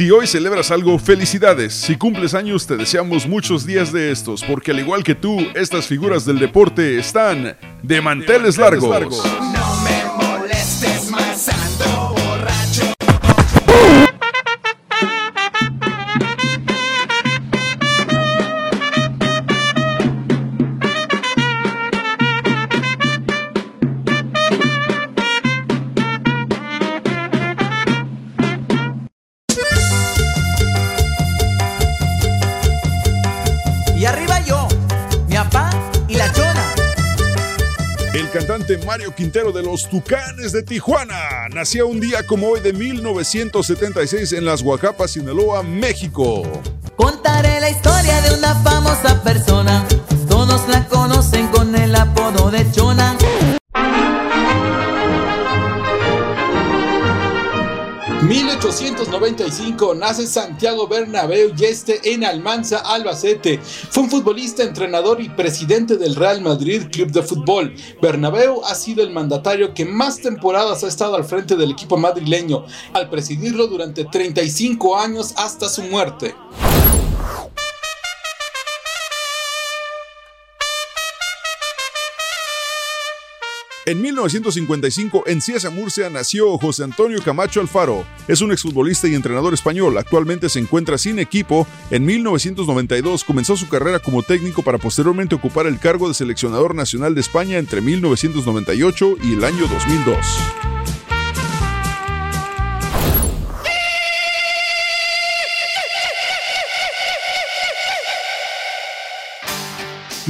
Si hoy celebras algo, felicidades. Si cumples años, te deseamos muchos días de estos, porque al igual que tú, estas figuras del deporte están de manteles largos. Mario Quintero de los Tucanes de Tijuana. Nació un día como hoy de 1976 en Las Huacapas, Sinaloa, México. Contaré 1895 nace Santiago Bernabéu y este en Almanza, Albacete. Fue un futbolista, entrenador y presidente del Real Madrid Club de Fútbol. Bernabéu ha sido el mandatario que más temporadas ha estado al frente del equipo madrileño, al presidirlo durante 35 años hasta su muerte. En 1955, en Cieza, Murcia, nació José Antonio Camacho Alfaro. Es un exfutbolista y entrenador español. Actualmente se encuentra sin equipo. En 1992 comenzó su carrera como técnico para posteriormente ocupar el cargo de seleccionador nacional de España entre 1998 y el año 2002.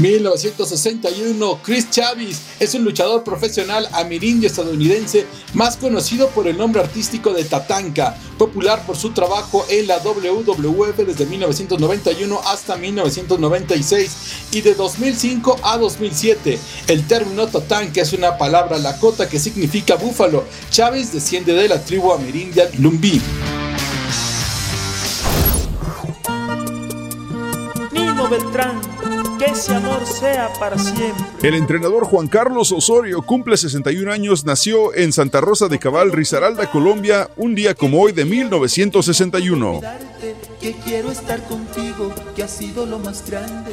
1961, Chris Chavis es un luchador profesional amirindio estadounidense más conocido por el nombre artístico de Tatanka, popular por su trabajo en la WWF desde 1991 hasta 1996 y de 2005 a 2007. El término Tatanka es una palabra lakota que significa búfalo. Chavis desciende de la tribu amerindia. Nino Beltrán que ese amor sea para siempre. El entrenador Juan Carlos Osorio cumple 61 años, nació en Santa Rosa de Cabal, Risaralda, Colombia, un día como hoy de 1961. Que quiero estar contigo, que ha sido lo más grande.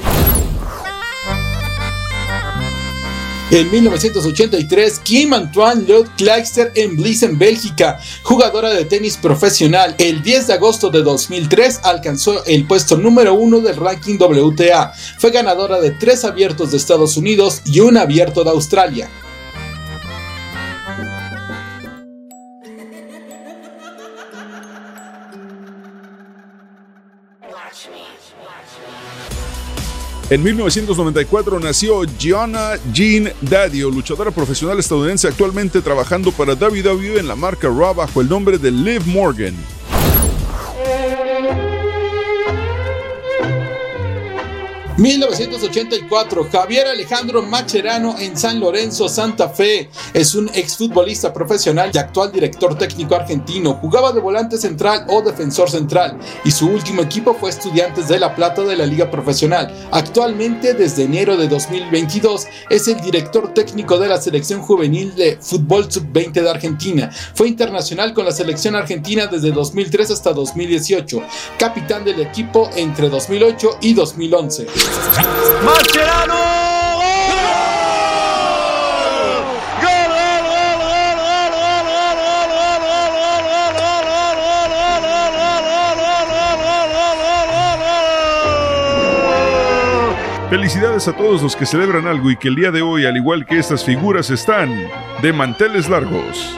En 1983, Kim Antoine Lod en Blissen, Bélgica, jugadora de tenis profesional. El 10 de agosto de 2003 alcanzó el puesto número uno del ranking WTA. Fue ganadora de tres abiertos de Estados Unidos y un abierto de Australia. En 1994 nació Gianna Jean Daddio, luchadora profesional estadounidense actualmente trabajando para WWE en la marca Raw bajo el nombre de Liv Morgan. 1984, Javier Alejandro Macherano en San Lorenzo, Santa Fe. Es un exfutbolista profesional y actual director técnico argentino. Jugaba de volante central o defensor central y su último equipo fue Estudiantes de La Plata de la Liga Profesional. Actualmente, desde enero de 2022, es el director técnico de la selección juvenil de fútbol sub-20 de Argentina. Fue internacional con la selección argentina desde 2003 hasta 2018. Capitán del equipo entre 2008 y 2011. Felicidades a todos los que celebran algo y que el día de hoy, al igual que estas figuras, están de manteles largos.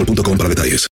boostmobile.com para detalles.